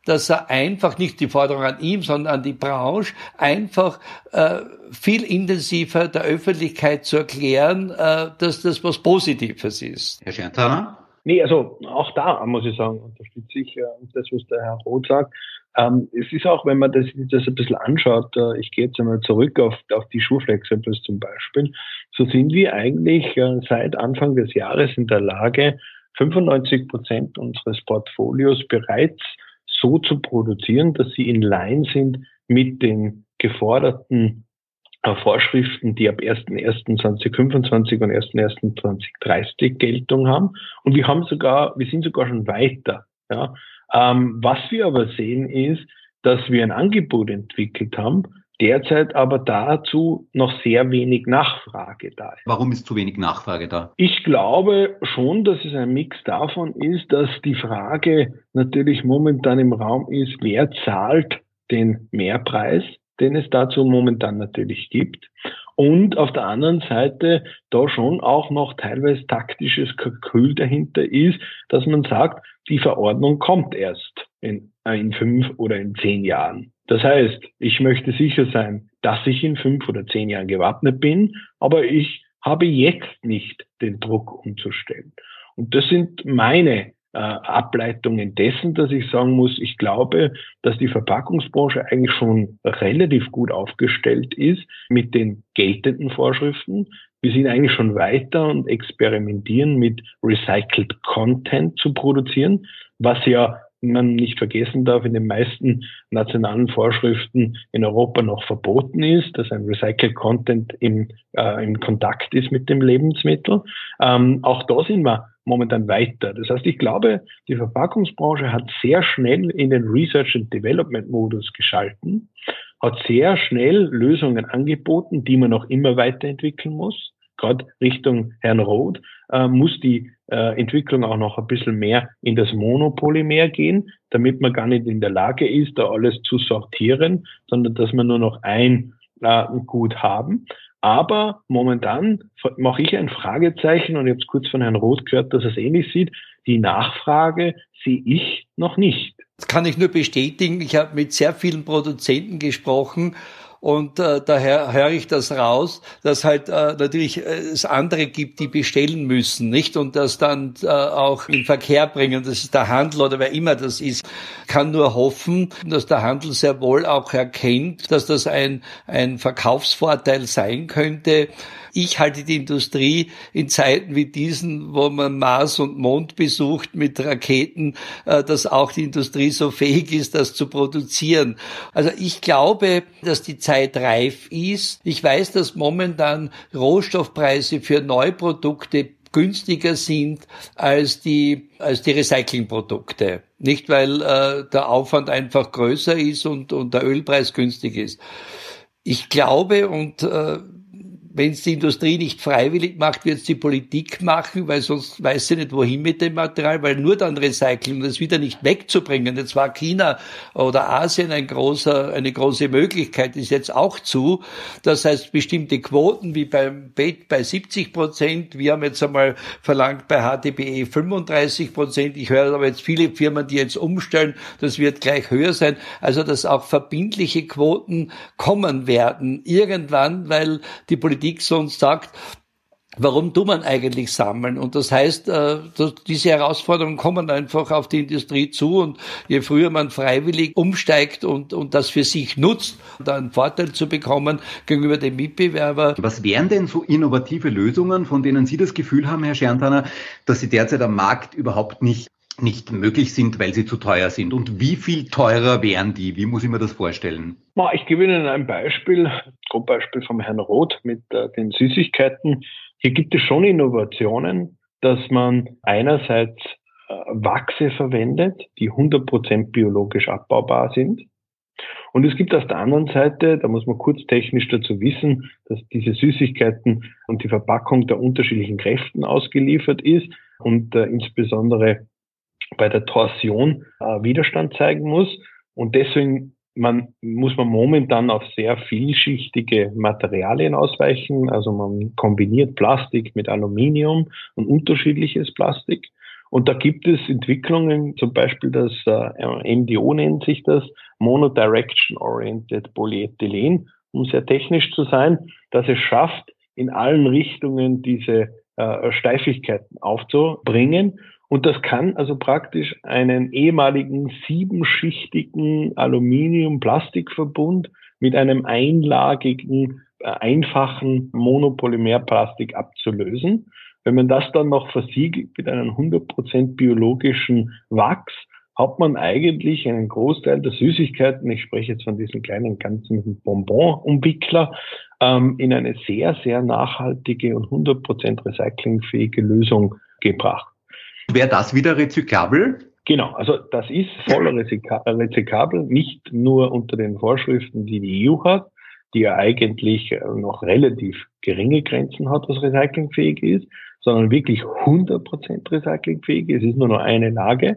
dass er einfach nicht die Forderung an ihm, sondern an die Branche einfach äh, viel intensiver der Öffentlichkeit zu erklären, äh, dass das was Positives ist. Herr Scherntaner? Nee, also auch da muss ich sagen, unterstütze ich äh, das, was der Herr Roth sagt. Ähm, es ist auch, wenn man das, das ein bisschen anschaut, äh, ich gehe jetzt einmal zurück auf, auf die Schuhflexibles zum Beispiel, so sind wir eigentlich äh, seit Anfang des Jahres in der Lage, 95 Prozent unseres Portfolios bereits so zu produzieren, dass sie in Line sind mit den geforderten Vorschriften, die ab 1.1.2025 und 1.1.2030 Geltung haben. Und wir haben sogar, wir sind sogar schon weiter. Ja. Ähm, was wir aber sehen ist, dass wir ein Angebot entwickelt haben, derzeit aber dazu noch sehr wenig Nachfrage da ist. Warum ist zu wenig Nachfrage da? Ich glaube schon, dass es ein Mix davon ist, dass die Frage natürlich momentan im Raum ist, wer zahlt den Mehrpreis den es dazu momentan natürlich gibt. Und auf der anderen Seite da schon auch noch teilweise taktisches Kalkül dahinter ist, dass man sagt, die Verordnung kommt erst in, äh, in fünf oder in zehn Jahren. Das heißt, ich möchte sicher sein, dass ich in fünf oder zehn Jahren gewappnet bin, aber ich habe jetzt nicht den Druck umzustellen. Und das sind meine äh, Ableitungen dessen, dass ich sagen muss, ich glaube, dass die Verpackungsbranche eigentlich schon relativ gut aufgestellt ist mit den geltenden Vorschriften. Wir sind eigentlich schon weiter und experimentieren mit Recycled Content zu produzieren, was ja man nicht vergessen darf, in den meisten nationalen Vorschriften in Europa noch verboten ist, dass ein Recycled Content im, äh, im Kontakt ist mit dem Lebensmittel. Ähm, auch da sind wir momentan weiter. Das heißt, ich glaube, die Verpackungsbranche hat sehr schnell in den Research and Development Modus geschalten, hat sehr schnell Lösungen angeboten, die man noch immer weiterentwickeln muss. Gerade Richtung Herrn Roth äh, muss die äh, Entwicklung auch noch ein bisschen mehr in das Monopolymer gehen, damit man gar nicht in der Lage ist, da alles zu sortieren, sondern dass man nur noch ein äh, Gut haben. Aber momentan mache ich ein Fragezeichen und ich habe es kurz von Herrn Roth gehört, dass er es ähnlich sieht. Die Nachfrage sehe ich noch nicht. Das kann ich nur bestätigen. Ich habe mit sehr vielen Produzenten gesprochen und äh, daher höre ich das raus, dass halt äh, natürlich äh, es andere gibt, die bestellen müssen, nicht? Und das dann äh, auch in Verkehr bringen. Das ist der Handel oder wer immer das ist. Kann nur hoffen, dass der Handel sehr wohl auch erkennt, dass das ein, ein Verkaufsvorteil sein könnte ich halte die Industrie in Zeiten wie diesen, wo man Mars und Mond besucht mit Raketen, äh, dass auch die Industrie so fähig ist, das zu produzieren. Also ich glaube, dass die Zeit reif ist. Ich weiß, dass momentan Rohstoffpreise für Neuprodukte günstiger sind als die als die Recyclingprodukte. Nicht weil äh, der Aufwand einfach größer ist und und der Ölpreis günstig ist. Ich glaube und äh, wenn es die Industrie nicht freiwillig macht, wird es die Politik machen, weil sonst weiß sie nicht, wohin mit dem Material, weil nur dann recyceln und es wieder nicht wegzubringen. Jetzt war China oder Asien ein großer, eine große Möglichkeit, ist jetzt auch zu. Das heißt, bestimmte Quoten wie beim BET bei 70 Prozent. Wir haben jetzt einmal verlangt bei HDPE 35 Prozent. Ich höre aber jetzt viele Firmen, die jetzt umstellen. Das wird gleich höher sein. Also, dass auch verbindliche Quoten kommen werden irgendwann, weil die Politik Sonst sagt, Warum tut man eigentlich sammeln? Und das heißt, äh, diese Herausforderungen kommen einfach auf die Industrie zu und je früher man freiwillig umsteigt und, und das für sich nutzt, da einen Vorteil zu bekommen gegenüber dem Mitbewerber. Was wären denn so innovative Lösungen, von denen Sie das Gefühl haben, Herr Scherntaner, dass sie derzeit am Markt überhaupt nicht nicht möglich sind, weil sie zu teuer sind. Und wie viel teurer wären die? Wie muss ich mir das vorstellen? Ich gebe Ihnen ein Beispiel, Beispiel vom Herrn Roth mit äh, den Süßigkeiten. Hier gibt es schon Innovationen, dass man einerseits äh, Wachse verwendet, die 100% biologisch abbaubar sind. Und es gibt auf der anderen Seite, da muss man kurz technisch dazu wissen, dass diese Süßigkeiten und die Verpackung der unterschiedlichen Kräften ausgeliefert ist und äh, insbesondere bei der Torsion äh, Widerstand zeigen muss. Und deswegen man, muss man momentan auf sehr vielschichtige Materialien ausweichen. Also man kombiniert Plastik mit Aluminium und unterschiedliches Plastik. Und da gibt es Entwicklungen, zum Beispiel das äh, MDO nennt sich das, Monodirection Oriented Polyethylen, um sehr technisch zu sein, dass es schafft, in allen Richtungen diese äh, Steifigkeiten aufzubringen Und das kann also praktisch einen ehemaligen siebenschichtigen Aluminium-Plastikverbund mit einem einlagigen, äh, einfachen Monopolymerplastik abzulösen. Wenn man das dann noch versiegelt mit einem 100% biologischen Wachs, hat man eigentlich einen Großteil der Süßigkeiten, ich spreche jetzt von diesen kleinen ganzen Bonbon-Umwickler, ähm, in eine sehr, sehr nachhaltige und 100% recyclingfähige Lösung gebracht. Wäre das wieder rezyklabel? Genau, also das ist voll rezyklabel, nicht nur unter den Vorschriften, die die EU hat, die ja eigentlich äh, noch relativ geringe Grenzen hat, was recyclingfähig ist, sondern wirklich 100% recyclingfähig. Es ist nur noch eine Lage,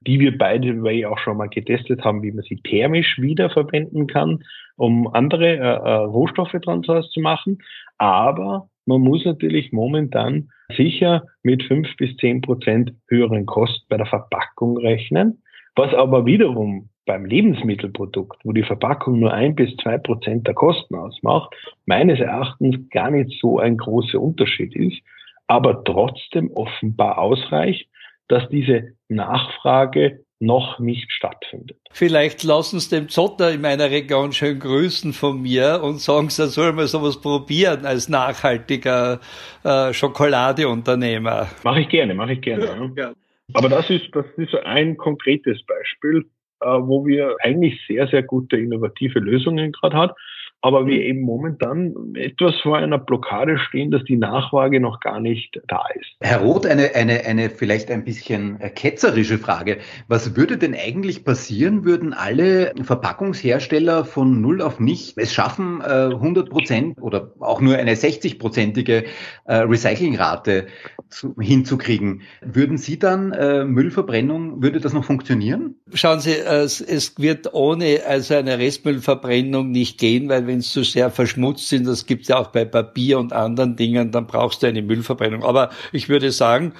die wir beide way auch schon mal getestet haben, wie man sie thermisch wiederverwenden kann, um andere äh, äh, Rohstoffe dran zu machen. Aber man muss natürlich momentan sicher mit fünf bis zehn Prozent höheren Kosten bei der Verpackung rechnen, was aber wiederum beim Lebensmittelprodukt, wo die Verpackung nur ein bis zwei Prozent der Kosten ausmacht, meines Erachtens gar nicht so ein großer Unterschied ist, aber trotzdem offenbar ausreicht, dass diese Nachfrage noch nicht stattfindet. Vielleicht lassen Sie dem Zotter in meiner Region schön grüßen von mir und sagen Sie, er soll mal sowas probieren als nachhaltiger äh, Schokoladeunternehmer. Mache ich gerne, mache ich gerne. Ja, ja. Aber das ist, das ist ein konkretes Beispiel, äh, wo wir eigentlich sehr, sehr gute innovative Lösungen gerade hat aber wir eben momentan etwas vor einer Blockade stehen, dass die Nachfrage noch gar nicht da ist. Herr Roth, eine, eine, eine vielleicht ein bisschen ketzerische Frage. Was würde denn eigentlich passieren, würden alle Verpackungshersteller von null auf nicht es schaffen, 100 äh, Prozent oder auch nur eine 60-prozentige äh, Recyclingrate hinzukriegen? Würden Sie dann äh, Müllverbrennung, würde das noch funktionieren? Schauen Sie, es, es wird ohne also eine Restmüllverbrennung nicht gehen, weil wenn es zu sehr verschmutzt sind, das gibt ja auch bei Papier und anderen Dingen, dann brauchst du eine Müllverbrennung. Aber ich würde sagen,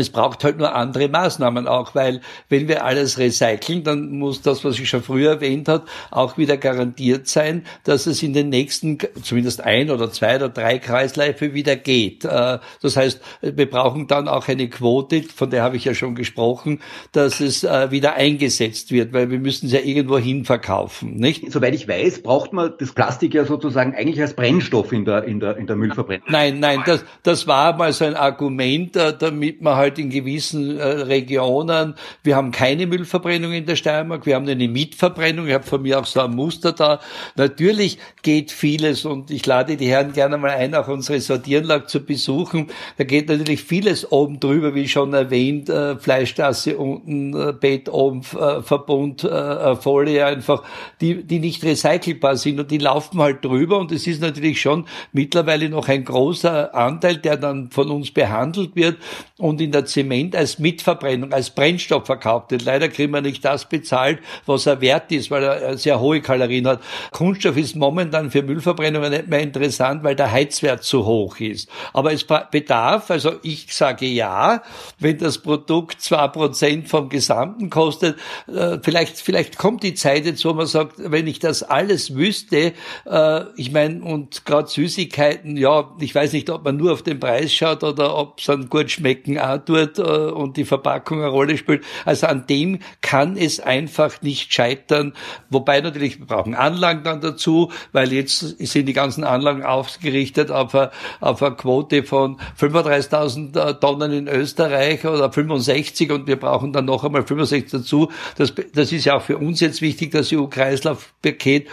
es braucht halt nur andere Maßnahmen auch, weil wenn wir alles recyceln, dann muss das, was ich schon früher erwähnt habe, auch wieder garantiert sein, dass es in den nächsten zumindest ein oder zwei oder drei Kreisläufe wieder geht. Äh, das heißt, wir brauchen dann auch eine Quote, von der habe ich ja schon gesprochen, dass es äh, wieder eingesetzt wird, weil wir müssen es ja irgendwo hin verkaufen, nicht? Soweit ich weiß, braucht man das Plastik ja sozusagen eigentlich als Brennstoff in der, in der, in der Müllverbrennung. Nein, nein, das, das war mal so ein Argument, äh, damit man halt halt in gewissen äh, Regionen, wir haben keine Müllverbrennung in der Steiermark, wir haben eine Mietverbrennung, ich habe von mir auch so ein Muster da. Natürlich geht vieles und ich lade die Herren gerne mal ein, auch unsere Sortierenlage zu besuchen. Da geht natürlich vieles oben drüber, wie schon erwähnt, äh, Fleischstraße unten, äh, Bett oben, äh, Verbund, äh, äh, Folie einfach, die, die nicht recycelbar sind und die laufen halt drüber. Und es ist natürlich schon mittlerweile noch ein großer Anteil, der dann von uns behandelt wird. Und in der Zement als Mitverbrennung, als Brennstoff verkauft wird. Leider kriegen wir nicht das bezahlt, was er wert ist, weil er sehr hohe Kalorien hat. Kunststoff ist momentan für Müllverbrennungen nicht mehr interessant, weil der Heizwert zu hoch ist. Aber es bedarf, also ich sage ja, wenn das Produkt zwei Prozent vom Gesamten kostet, äh, vielleicht, vielleicht kommt die Zeit jetzt, wo man sagt, wenn ich das alles wüsste, äh, ich meine, und gerade Süßigkeiten, ja, ich weiß nicht, ob man nur auf den Preis schaut oder ob es dann gut schmecken auch dort äh, und die Verpackung eine Rolle spielt. Also an dem kann es einfach nicht scheitern. Wobei natürlich, wir brauchen Anlagen dann dazu, weil jetzt sind die ganzen Anlagen ausgerichtet auf eine, auf eine Quote von 35.000 äh, Tonnen in Österreich oder 65 und wir brauchen dann noch einmal 65 dazu. Das, das ist ja auch für uns jetzt wichtig, das EU-Kreislaufpaket.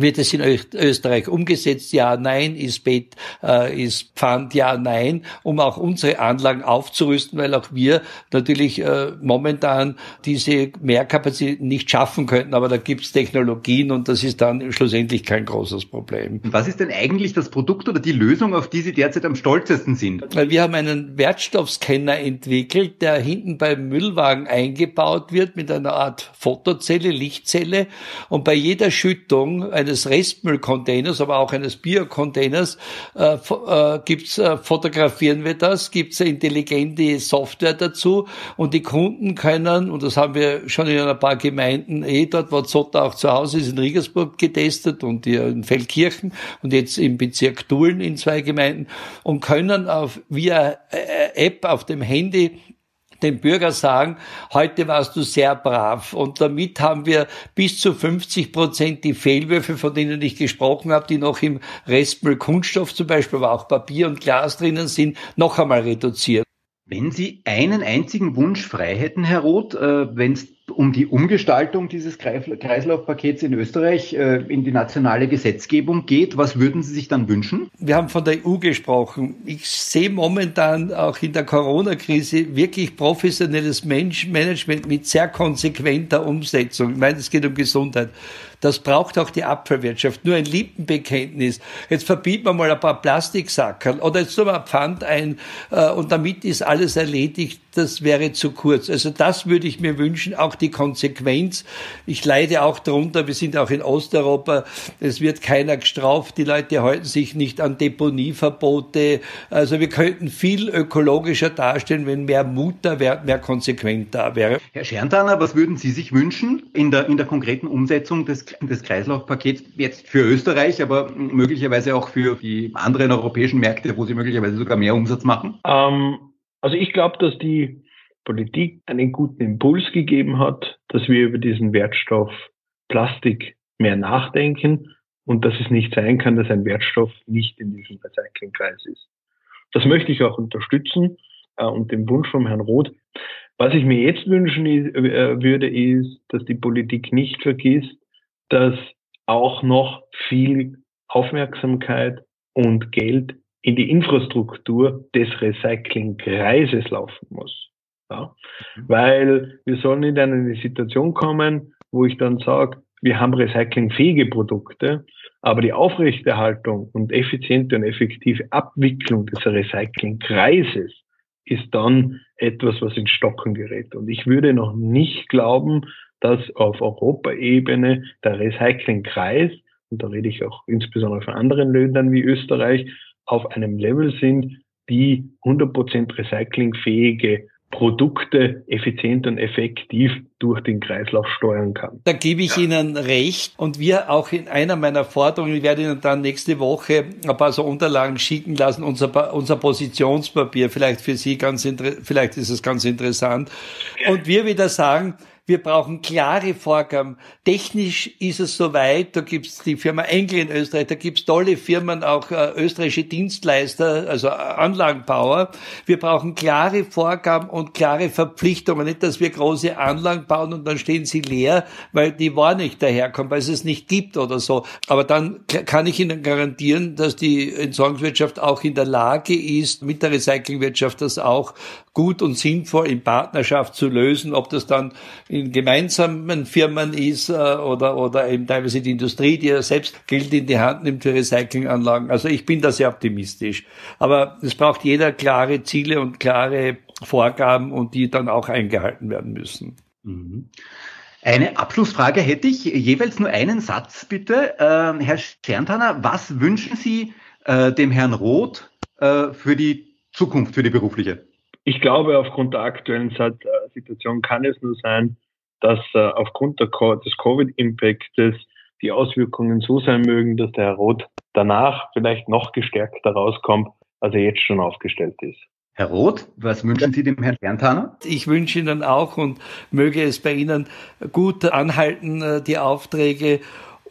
Wird es in Österreich umgesetzt? Ja, nein. Ist Bett, äh, ist Pfand? Ja, nein. Um auch unsere Anlagen aufzurüsten, weil auch wir natürlich äh, momentan diese Mehrkapazitäten nicht schaffen könnten. Aber da gibt es Technologien und das ist dann schlussendlich kein großes Problem. Was ist denn eigentlich das Produkt oder die Lösung, auf die Sie derzeit am stolzesten sind? Weil wir haben einen Wertstoffscanner entwickelt, der hinten beim Müllwagen eingebaut wird mit einer Art Fotozelle, Lichtzelle und bei jeder Schüttung eine eines Restmüllcontainers, aber auch eines Biocontainers äh, äh, gibt's, äh, fotografieren wir das, gibt's intelligente Software dazu und die Kunden können, und das haben wir schon in ein paar Gemeinden, eh dort, wo Zotter auch zu Hause ist, in Riegersburg getestet und hier in Feldkirchen und jetzt im Bezirk Dulen in zwei Gemeinden und können auf via äh, App auf dem Handy dem Bürger sagen, heute warst du sehr brav. Und damit haben wir bis zu 50 Prozent die Fehlwürfe, von denen ich gesprochen habe, die noch im Restmüll Kunststoff zum Beispiel, aber auch Papier und Glas drinnen sind, noch einmal reduziert. Wenn Sie einen einzigen Wunsch frei hätten, Herr Roth, äh, wenn es um die Umgestaltung dieses Kreislaufpakets in Österreich äh, in die nationale Gesetzgebung geht, was würden Sie sich dann wünschen? Wir haben von der EU gesprochen. Ich sehe momentan auch in der Corona-Krise wirklich professionelles Menschenmanagement mit sehr konsequenter Umsetzung. Ich meine, es geht um Gesundheit. Das braucht auch die Abfallwirtschaft. Nur ein Lippenbekenntnis. Jetzt verbieten wir mal ein paar Plastiksackerl oder jetzt tun wir Pfand ein äh, und damit ist alles erledigt. Das wäre zu kurz. Also das würde ich mir wünschen, auch die Konsequenz. Ich leide auch darunter, wir sind auch in Osteuropa, es wird keiner gestraft, die Leute halten sich nicht an Deponieverbote. Also wir könnten viel ökologischer darstellen, wenn mehr Mut da wäre, mehr konsequent da wäre. Herr Scherntaner, was würden Sie sich wünschen in der, in der konkreten Umsetzung des des Kreislaufpakets jetzt für Österreich, aber möglicherweise auch für die anderen europäischen Märkte, wo sie möglicherweise sogar mehr Umsatz machen? Ähm, also ich glaube, dass die Politik einen guten Impuls gegeben hat, dass wir über diesen Wertstoff Plastik mehr nachdenken und dass es nicht sein kann, dass ein Wertstoff nicht in diesem Recyclingkreis ist. Das möchte ich auch unterstützen äh, und den Wunsch vom Herrn Roth. Was ich mir jetzt wünschen ist, äh, würde, ist, dass die Politik nicht vergisst, dass auch noch viel Aufmerksamkeit und Geld in die Infrastruktur des Recyclingkreises laufen muss. Ja? Mhm. Weil wir sollen in eine Situation kommen, wo ich dann sage, wir haben recyclingfähige Produkte, aber die Aufrechterhaltung und effiziente und effektive Abwicklung des Recyclingkreises ist dann etwas, was ins Stocken gerät. Und ich würde noch nicht glauben, dass auf Europaebene der Recyclingkreis, und da rede ich auch insbesondere von anderen Ländern wie Österreich, auf einem Level sind, die 100% recyclingfähige Produkte effizient und effektiv durch den Kreislauf steuern kann. Da gebe ich ja. Ihnen recht. Und wir auch in einer meiner Forderungen, ich werde Ihnen dann nächste Woche ein paar so Unterlagen schicken lassen, unser, unser Positionspapier, vielleicht für Sie ganz, vielleicht ist es ganz interessant. Und wir wieder sagen, wir brauchen klare Vorgaben. Technisch ist es soweit. Da gibt's die Firma Engel in Österreich, da gibt's tolle Firmen, auch äh, österreichische Dienstleister, also äh, Anlagenbauer. Wir brauchen klare Vorgaben und klare Verpflichtungen. Nicht, dass wir große Anlagen bauen und dann stehen sie leer, weil die War nicht daherkommt, weil es es nicht gibt oder so. Aber dann kann ich Ihnen garantieren, dass die Entsorgungswirtschaft auch in der Lage ist, mit der Recyclingwirtschaft das auch gut und sinnvoll in Partnerschaft zu lösen, ob das dann in gemeinsamen Firmen ist äh, oder, oder eben teilweise die Industrie, die ja selbst Geld in die Hand nimmt für Recyclinganlagen. Also ich bin da sehr optimistisch. Aber es braucht jeder klare Ziele und klare Vorgaben und die dann auch eingehalten werden müssen. Mhm. Eine Abschlussfrage hätte ich, jeweils nur einen Satz bitte. Äh, Herr Scherntaner, was wünschen Sie äh, dem Herrn Roth äh, für die Zukunft, für die berufliche? Ich glaube, aufgrund der aktuellen äh, Situation kann es nur sein, dass äh, aufgrund des Covid-Impactes die Auswirkungen so sein mögen, dass der Herr Roth danach vielleicht noch gestärkter rauskommt, als er jetzt schon aufgestellt ist. Herr Roth, was wünschen Sie dem Herrn Berntaner? Ich wünsche Ihnen auch und möge es bei Ihnen gut anhalten, äh, die Aufträge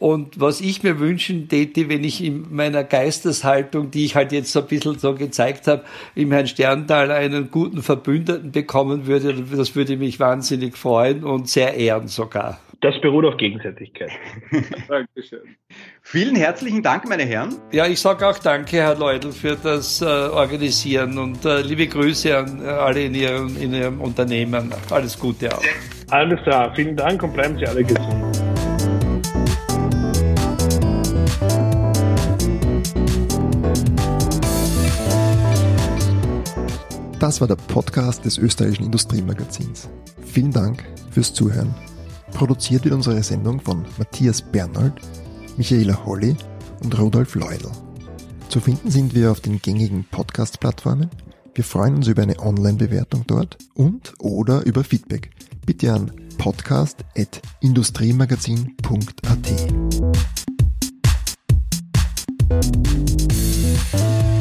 und was ich mir wünschen täte, wenn ich in meiner Geisteshaltung, die ich halt jetzt so ein bisschen so gezeigt habe, im Herrn Sterntal einen guten Verbündeten bekommen würde, das würde mich wahnsinnig freuen und sehr ehren sogar. Das beruht auf Gegenseitigkeit. Dankeschön. Vielen herzlichen Dank, meine Herren. Ja, ich sage auch danke, Herr Leudl, für das äh, Organisieren und äh, liebe Grüße an äh, alle in Ihrem, in Ihrem Unternehmen. Alles Gute auch. Alles klar, vielen Dank und bleiben Sie alle gesund. Das war der Podcast des österreichischen Industriemagazins. Vielen Dank fürs Zuhören. Produziert wird unsere Sendung von Matthias Bernold, Michaela Holly und Rudolf Leudl. Zu finden sind wir auf den gängigen Podcast-Plattformen. Wir freuen uns über eine Online-Bewertung dort und oder über Feedback. Bitte an podcast.industriemagazin.at.